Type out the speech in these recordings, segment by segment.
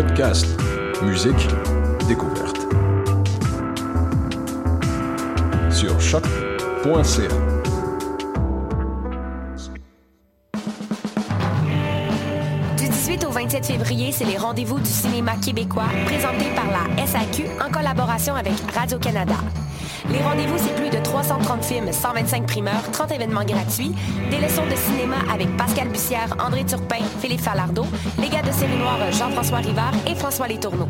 Podcast, musique, découverte. Sur choc.ca. Du 18 au 27 février, c'est les rendez-vous du cinéma québécois présentés par la SAQ en collaboration avec Radio-Canada. Les rendez-vous, c'est plus de 330 films, 125 primeurs, 30 événements gratuits, des leçons de cinéma avec Pascal Bussière, André Turpin, Philippe Falardeau, les gars de série noire Jean-François Rivard et François Letourneau.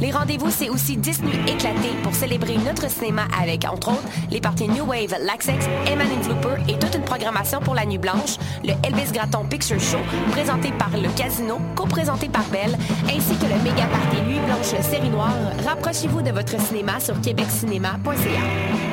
Les rendez-vous, c'est aussi 10 nuits éclatées pour célébrer notre cinéma avec, entre autres, les parties New Wave, Laxex, Eman Flooper et toute une programmation pour la Nuit Blanche, le Elvis Gratton Picture Show, présenté par le Casino, co-présenté par Belle, ainsi que le méga party Nuit Blanche Série Noire. Rapprochez-vous de votre cinéma sur québeccinéma.ca.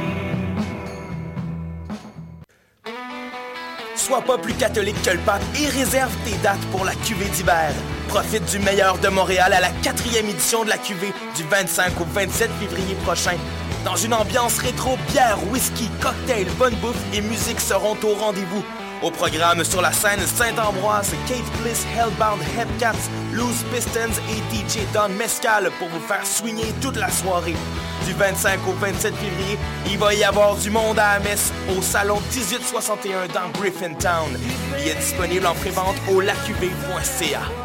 Sois pas plus catholique que le pape et réserve tes dates pour la cuvée d'hiver. Profite du meilleur de Montréal à la quatrième édition de la cuvée du 25 au 27 février prochain. Dans une ambiance rétro, bière, whisky, cocktail, bonne bouffe et musique seront au rendez-vous. Au programme sur la scène Saint-Ambroise, Kate Bliss, Hellbound, Hepcats, Loose Pistons et DJ Don Mescal pour vous faire swinger toute la soirée. Du 25 au 27 février, il va y avoir du monde à messe au salon 1861 dans Griffintown. Il est disponible en prévente au lacuv.ca.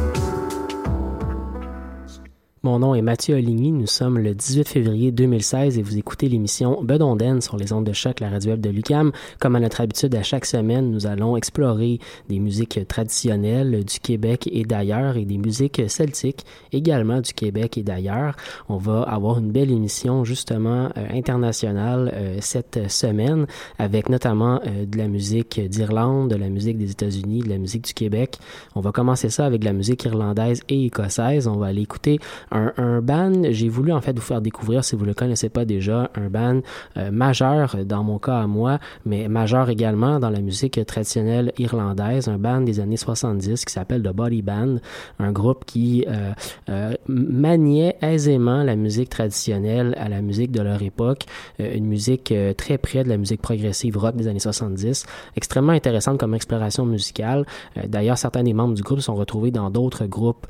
Mon nom est Mathieu Oligny, nous sommes le 18 février 2016 et vous écoutez l'émission Bedonden sur les ondes de choc, la radio web de Lucam. Comme à notre habitude, à chaque semaine, nous allons explorer des musiques traditionnelles du Québec et d'ailleurs et des musiques celtiques également du Québec et d'ailleurs. On va avoir une belle émission justement euh, internationale euh, cette semaine avec notamment euh, de la musique d'Irlande, de la musique des États-Unis, de la musique du Québec. On va commencer ça avec de la musique irlandaise et écossaise. On va aller écouter un, un band, j'ai voulu en fait vous faire découvrir, si vous le connaissez pas déjà, un band euh, majeur dans mon cas à moi, mais majeur également dans la musique traditionnelle irlandaise, un band des années 70 qui s'appelle The Body Band, un groupe qui euh, euh, maniait aisément la musique traditionnelle à la musique de leur époque, euh, une musique euh, très près de la musique progressive rock des années 70, extrêmement intéressante comme exploration musicale. D'ailleurs, certains des membres du groupe sont retrouvés dans d'autres groupes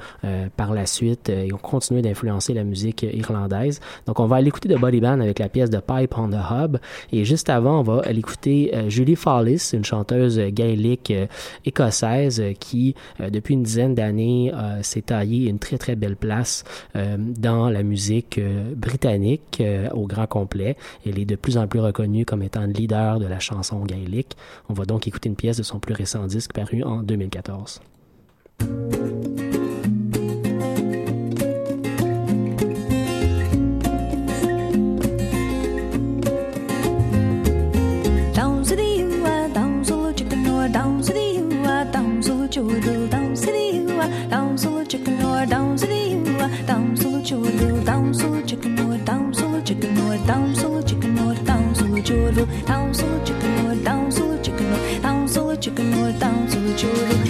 par la suite et ont continué d'influencer la musique irlandaise. Donc, on va aller écouter The Body Band avec la pièce de Pipe on the Hub. Et juste avant, on va aller écouter euh, Julie Fallis, une chanteuse gaélique euh, écossaise euh, qui, depuis une dizaine d'années, s'est taillée une très très belle place dans la musique britannique au grand complet. Elle est de plus en plus reconnue comme étant le leader de la chanson gaélique. On va donc écouter une pièce de son plus récent disque paru en 2014. churro, dá solo, chicken or, dá solo, chicken or, dá solo, chicken or, dá um solo churro, dá um solo, chicken or, dá solo, chicken or, dá solo, chicken or, dá solo churro.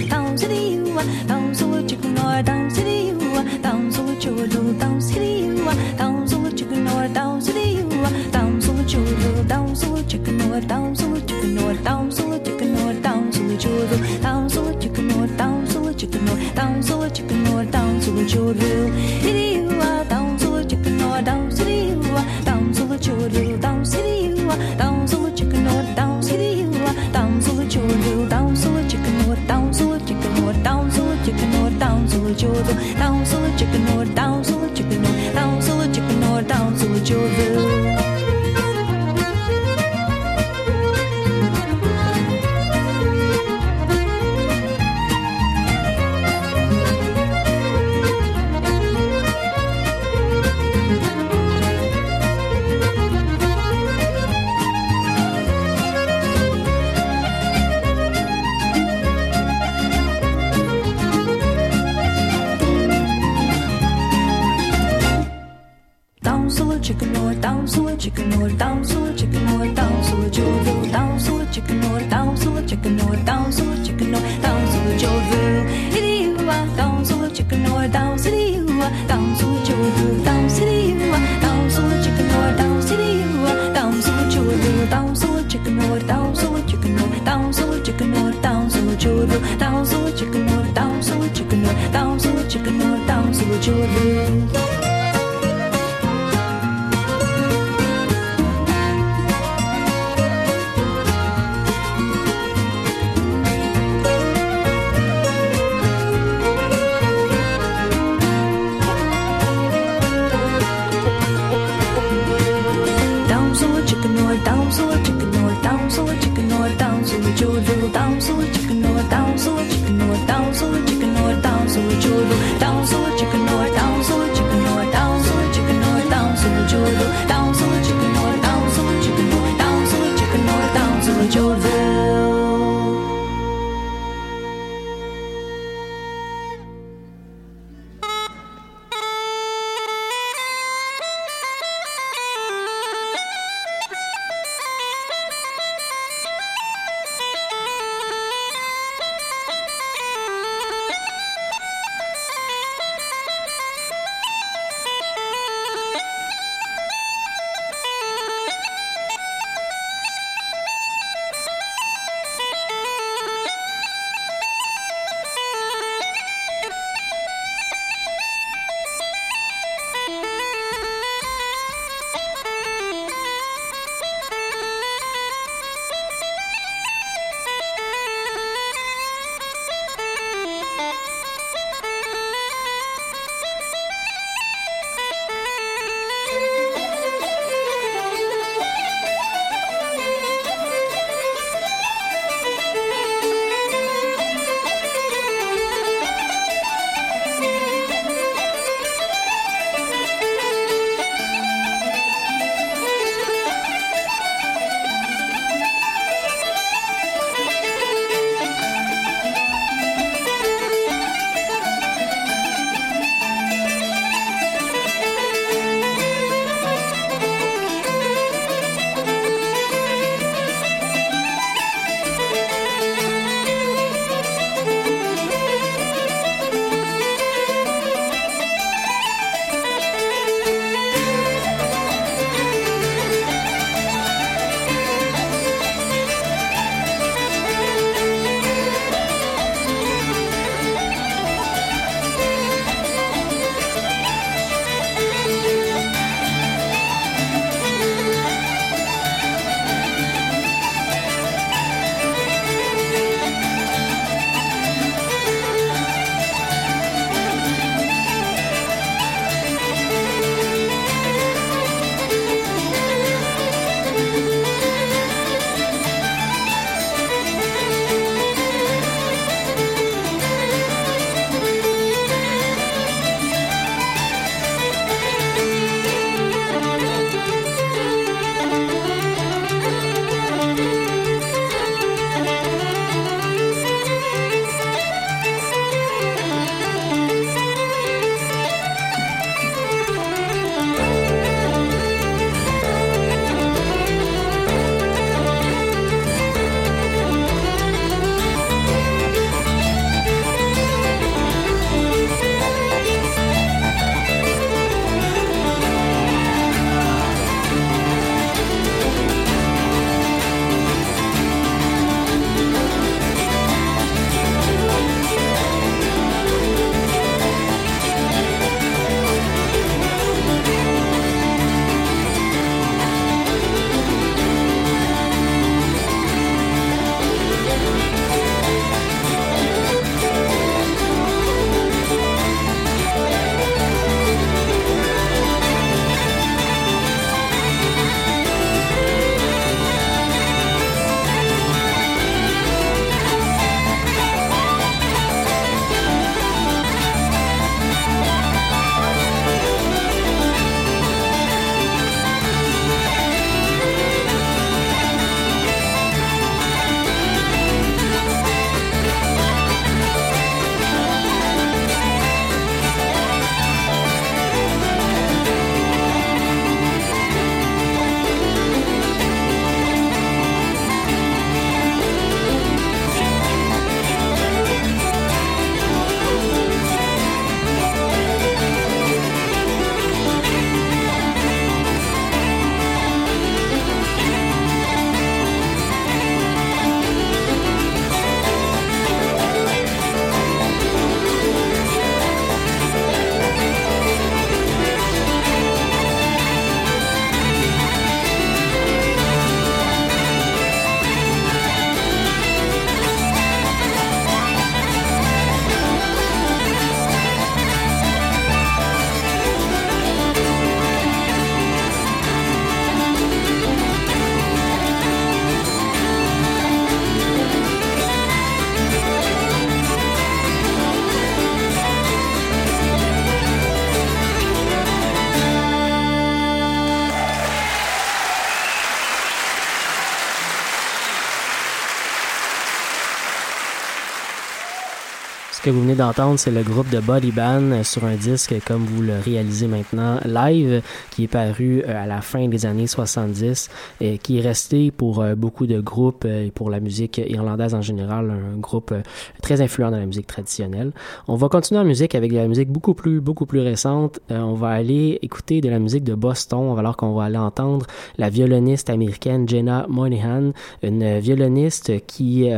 Vous venez d'entendre, c'est le groupe de Body Band sur un disque, comme vous le réalisez maintenant, live, qui est paru euh, à la fin des années 70 et qui est resté pour euh, beaucoup de groupes euh, et pour la musique irlandaise en général, un groupe très influent dans la musique traditionnelle. On va continuer en musique avec de la musique beaucoup plus, beaucoup plus récente. on va aller écouter de la musique de Boston, alors qu'on va aller entendre la violoniste américaine Jenna Moynihan, une violoniste qui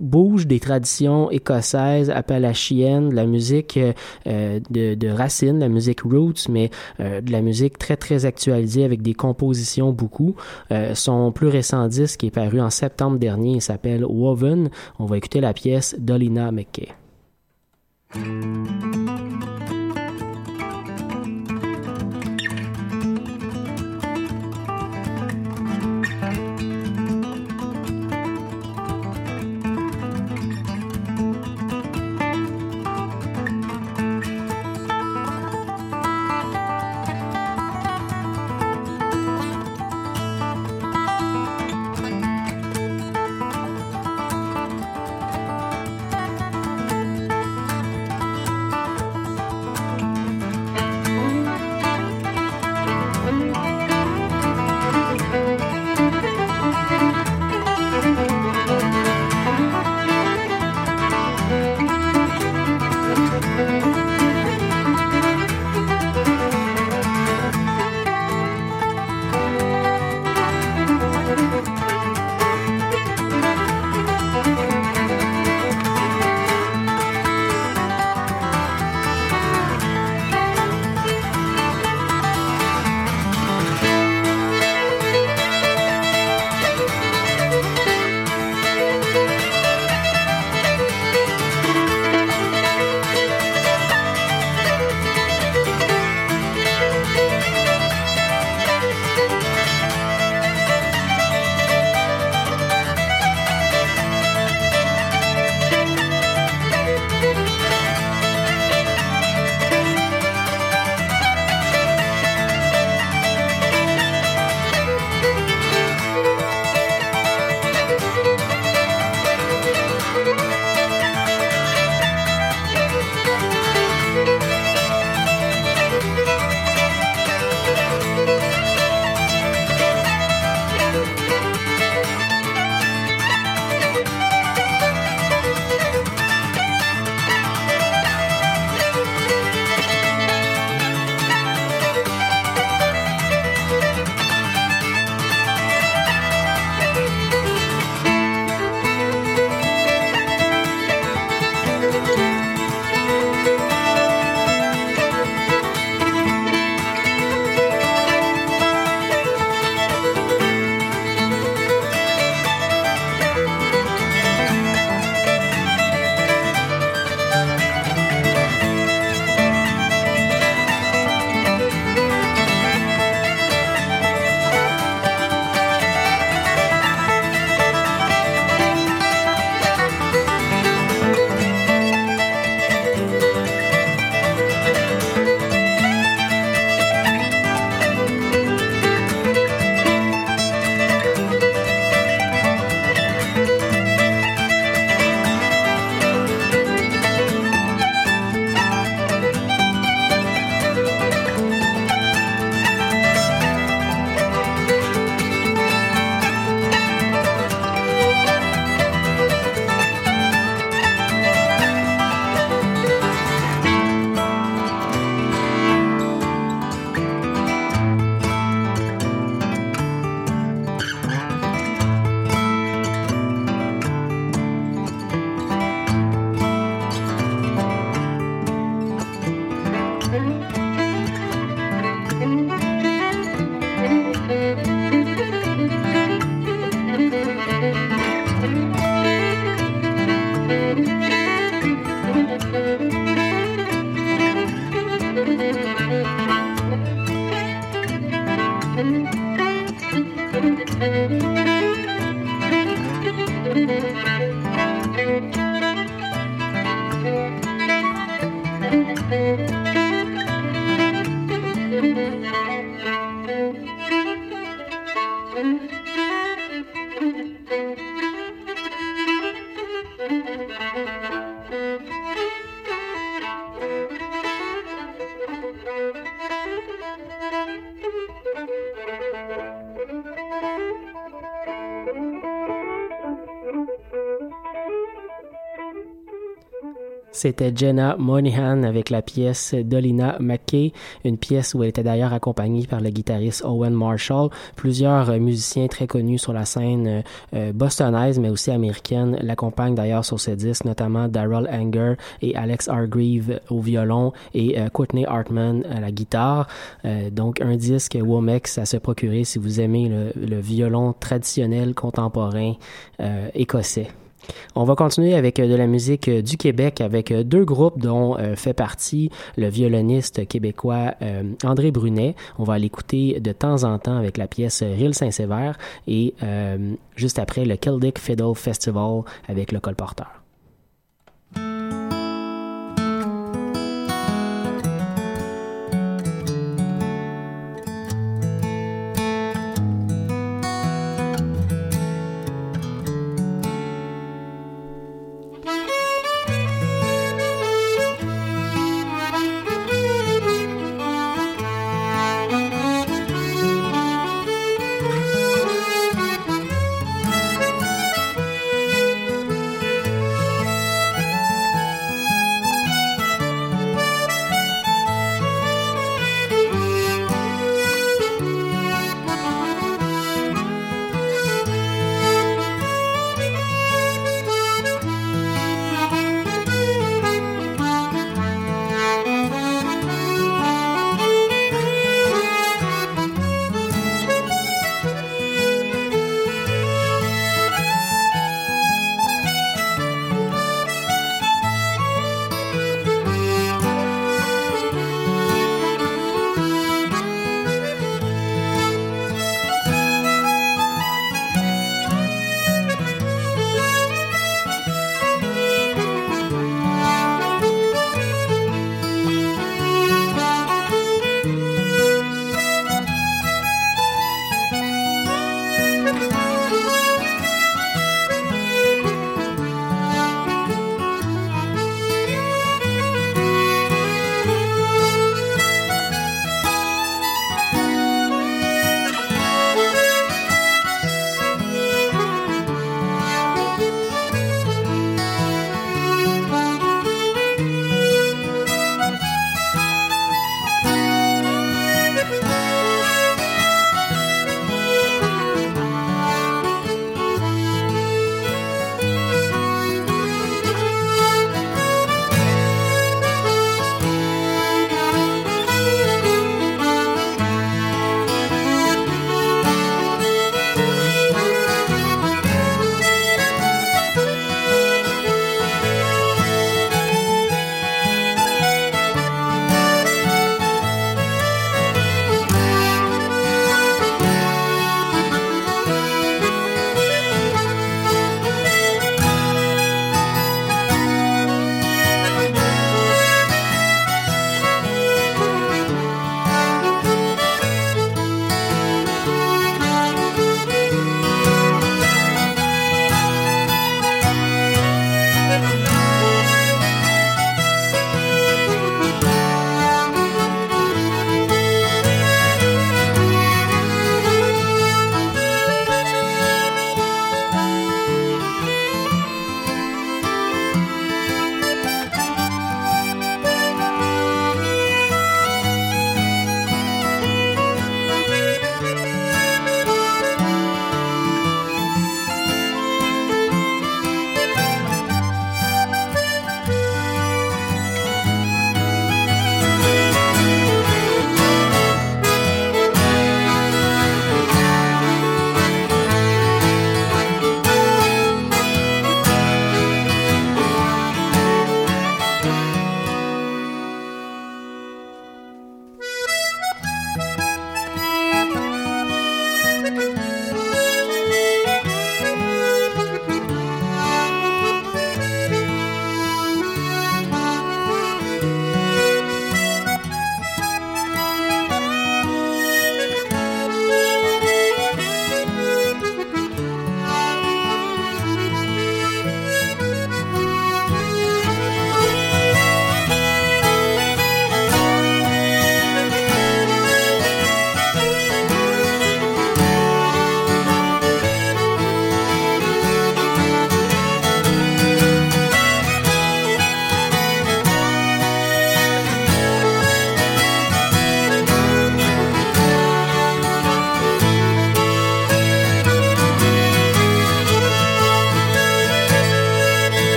bouge des traditions écossaises, appalachiennes, la musique euh, de, de racines, la musique roots, mais euh, de la musique très très actualisée avec des compositions beaucoup. Euh, son plus récent disque est paru en septembre dernier, il s'appelle Woven. On va écouter la pièce d'Olina McKay. C'était Jenna Moynihan avec la pièce Dolina McKay, une pièce où elle était d'ailleurs accompagnée par le guitariste Owen Marshall. Plusieurs euh, musiciens très connus sur la scène euh, euh, bostonaise, mais aussi américaine, l'accompagnent d'ailleurs sur ce disque, notamment Daryl Anger et Alex Hargreave au violon et Courtney Hartman à la guitare. donc un disque Womex à se procurer si vous aimez le violon traditionnel contemporain écossais. On va continuer avec euh, de la musique euh, du Québec avec euh, deux groupes dont fait partie le violoniste québécois André Brunet. On va l'écouter de temps en temps avec la pièce Rille Saint-Sévère et juste après le Celtic Fiddle Festival avec le colporteur.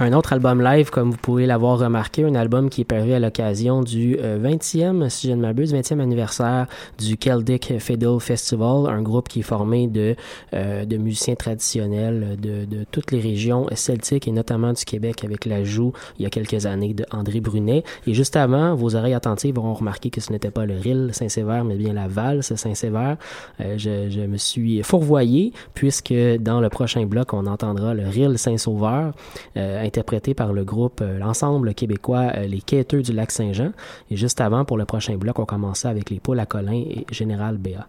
Un autre album live, comme vous pouvez l'avoir remarqué, un album qui est paru à l'occasion du 20e, si je ne m'abuse, 20e anniversaire du Celtic Fiddle Festival, un groupe qui est formé de, euh, de musiciens traditionnels de, de toutes les régions celtiques et notamment du Québec avec l'ajout il y a quelques années de André Brunet. Et juste avant, vos oreilles attentives auront remarqué que ce n'était pas le Ril Saint-Sévère, mais bien la valse Saint-Sévère. Euh, je, je me suis fourvoyé puisque dans le prochain bloc, on entendra le Ril Saint-Sauveur euh, interprété par le groupe, euh, l'ensemble québécois euh, Les Quêteux du Lac Saint-Jean. Et juste avant, pour le prochain bloc, on commençait avec les Poules à Colin et Général Béat.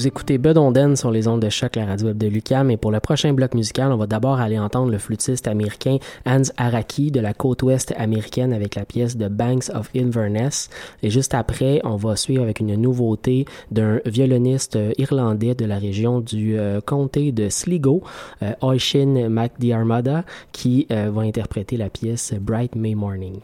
Vous écoutez Bud Onden sur les ondes de choc, la radio web de Lucam. Et pour le prochain bloc musical, on va d'abord aller entendre le flûtiste américain Hans Araki de la côte ouest américaine avec la pièce de Banks of Inverness. Et juste après, on va suivre avec une nouveauté d'un violoniste irlandais de la région du euh, comté de Sligo, euh, Oishin MacDiarmada, qui euh, va interpréter la pièce Bright May Morning.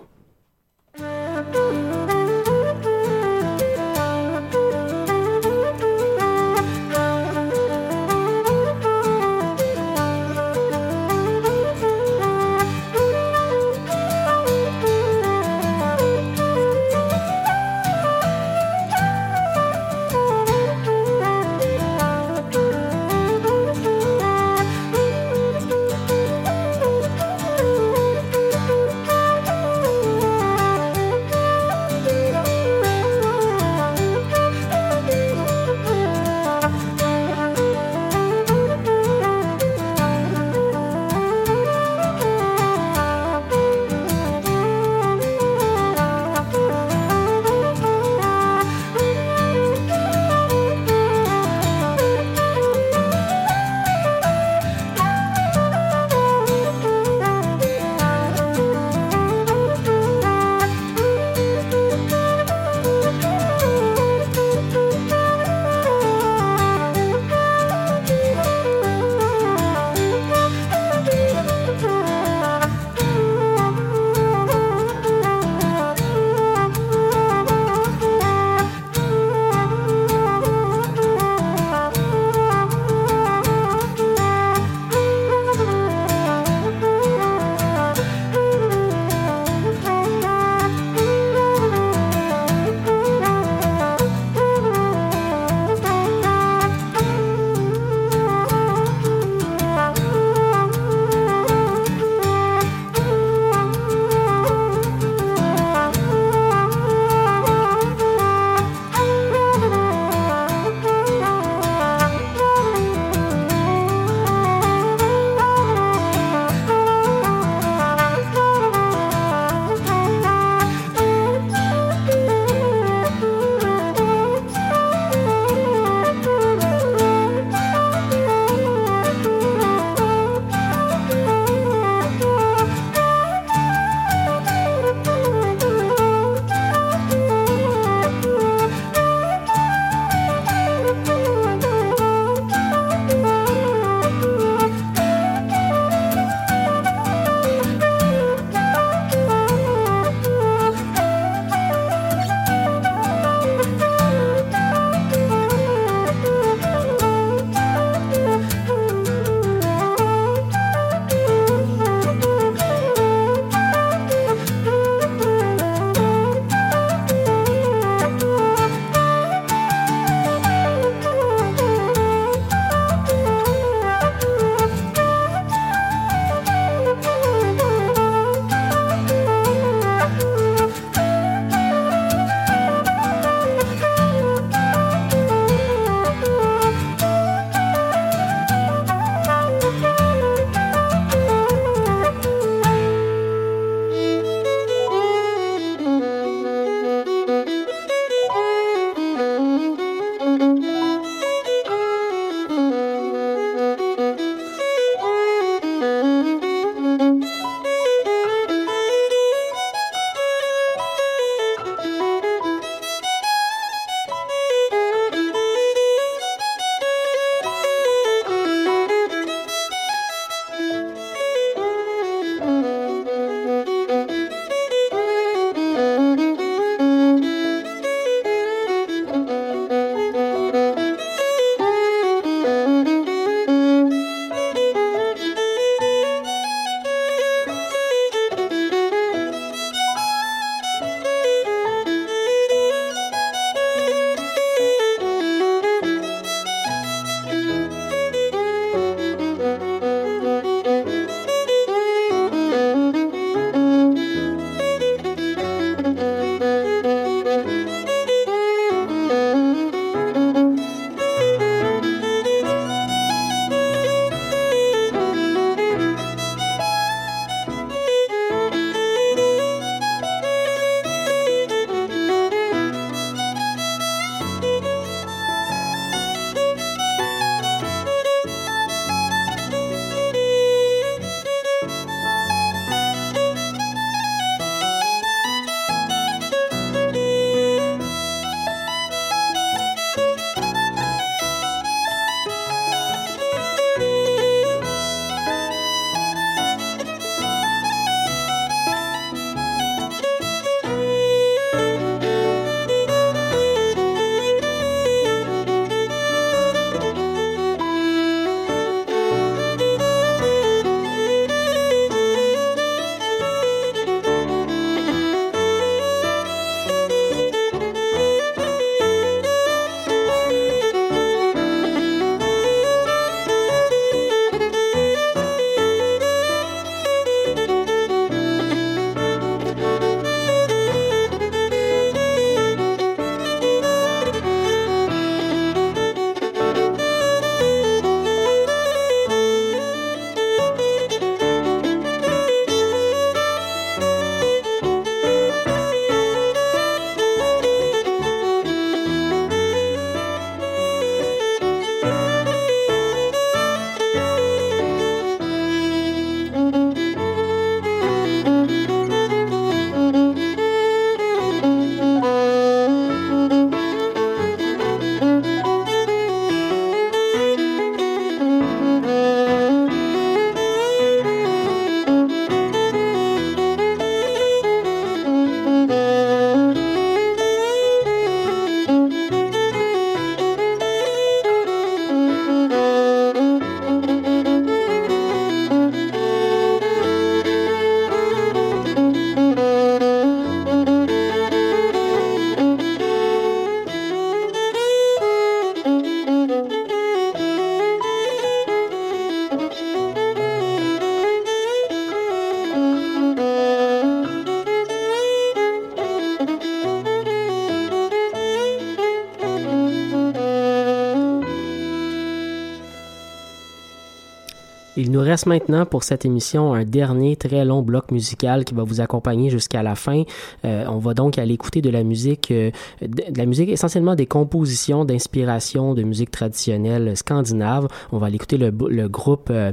Reste maintenant pour cette émission un dernier très long bloc musical qui va vous accompagner jusqu'à la fin. Euh, on va donc aller écouter de la musique, euh, de, la musique essentiellement des compositions d'inspiration de musique traditionnelle scandinave. On va aller écouter le, groupe euh,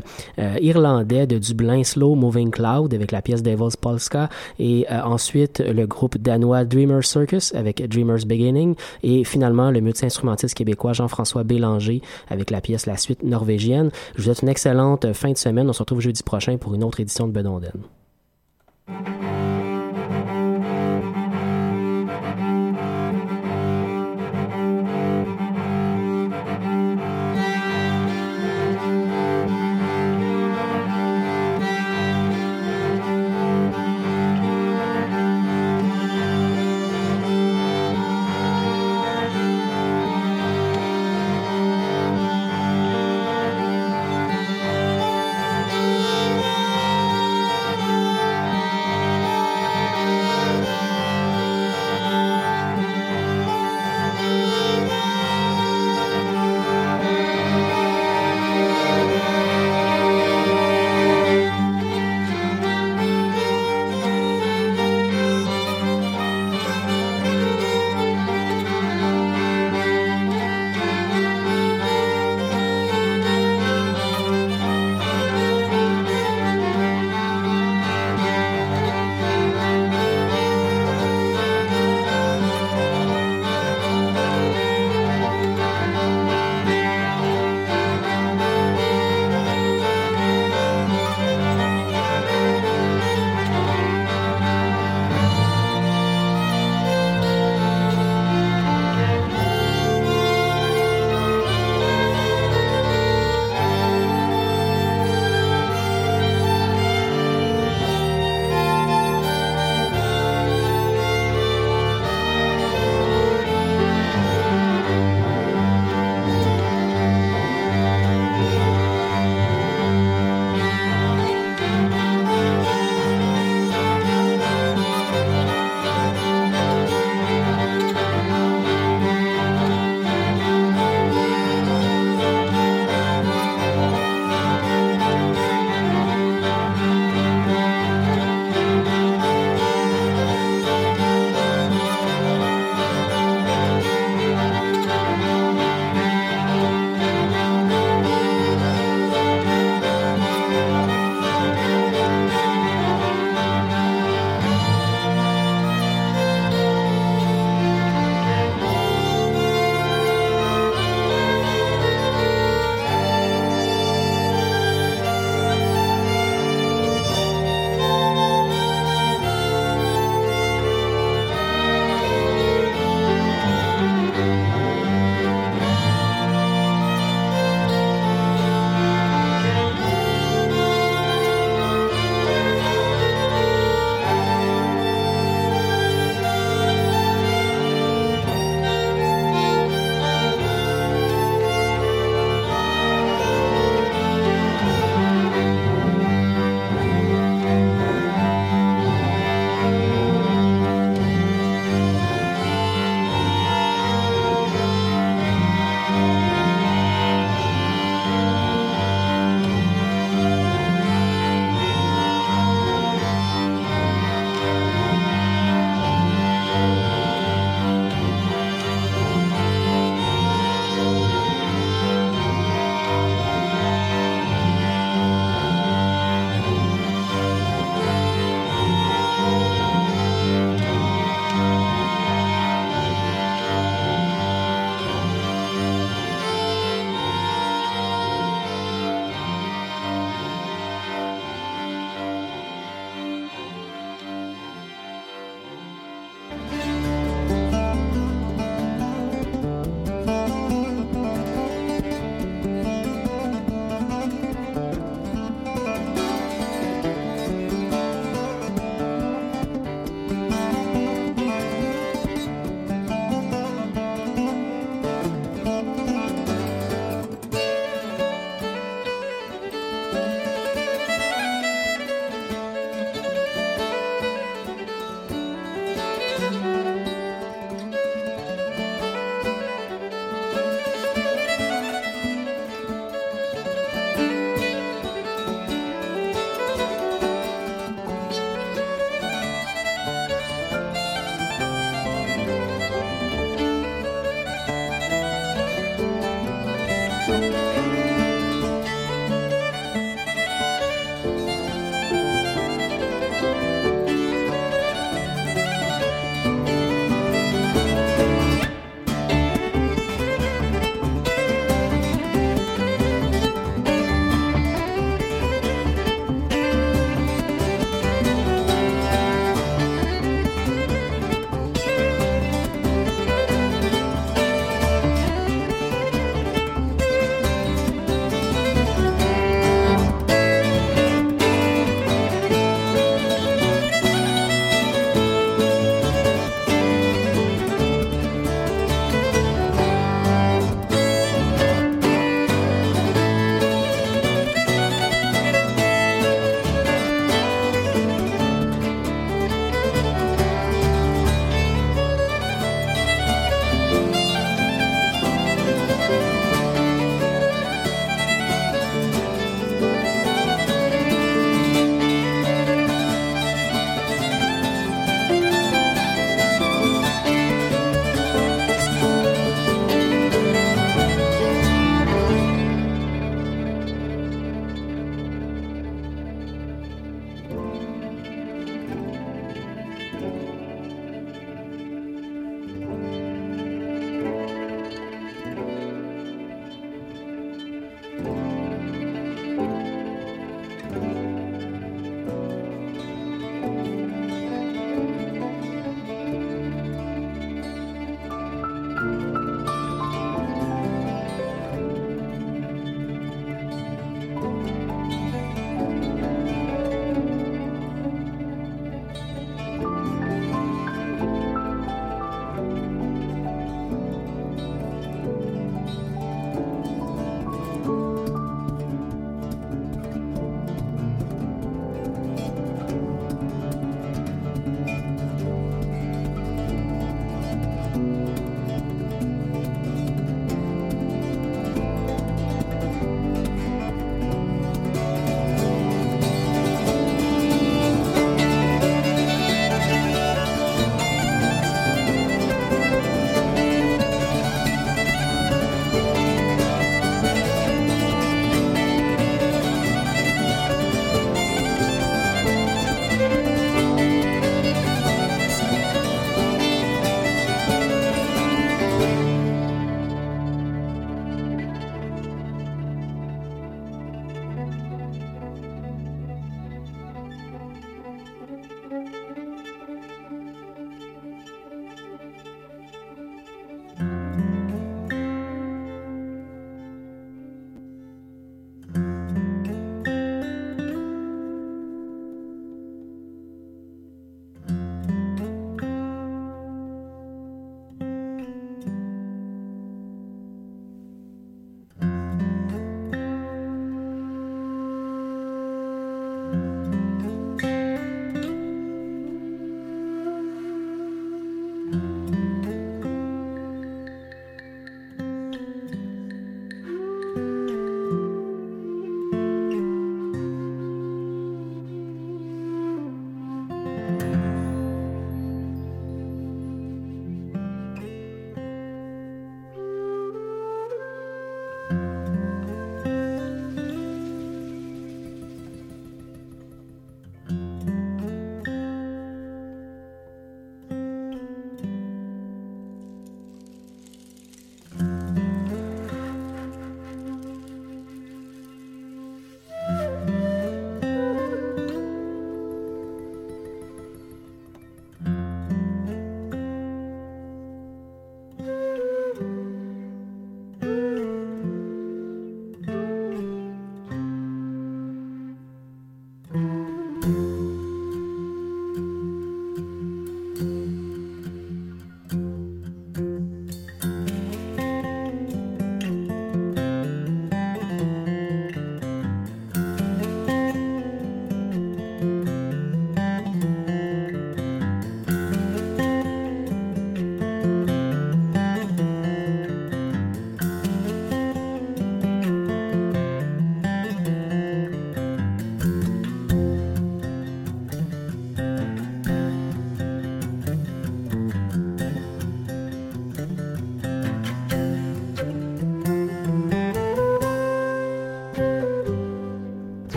irlandais de Dublin Slow Moving Cloud avec la pièce Devil's Polska et ensuite le groupe danois Dreamer Circus avec Dreamer's Beginning et finalement le multi-instrumentiste québécois Jean-François Bélanger avec la pièce La Suite norvégienne. Je vous souhaite une excellente fin de semaine. On se retrouve jeudi prochain pour une autre édition de Bedonden.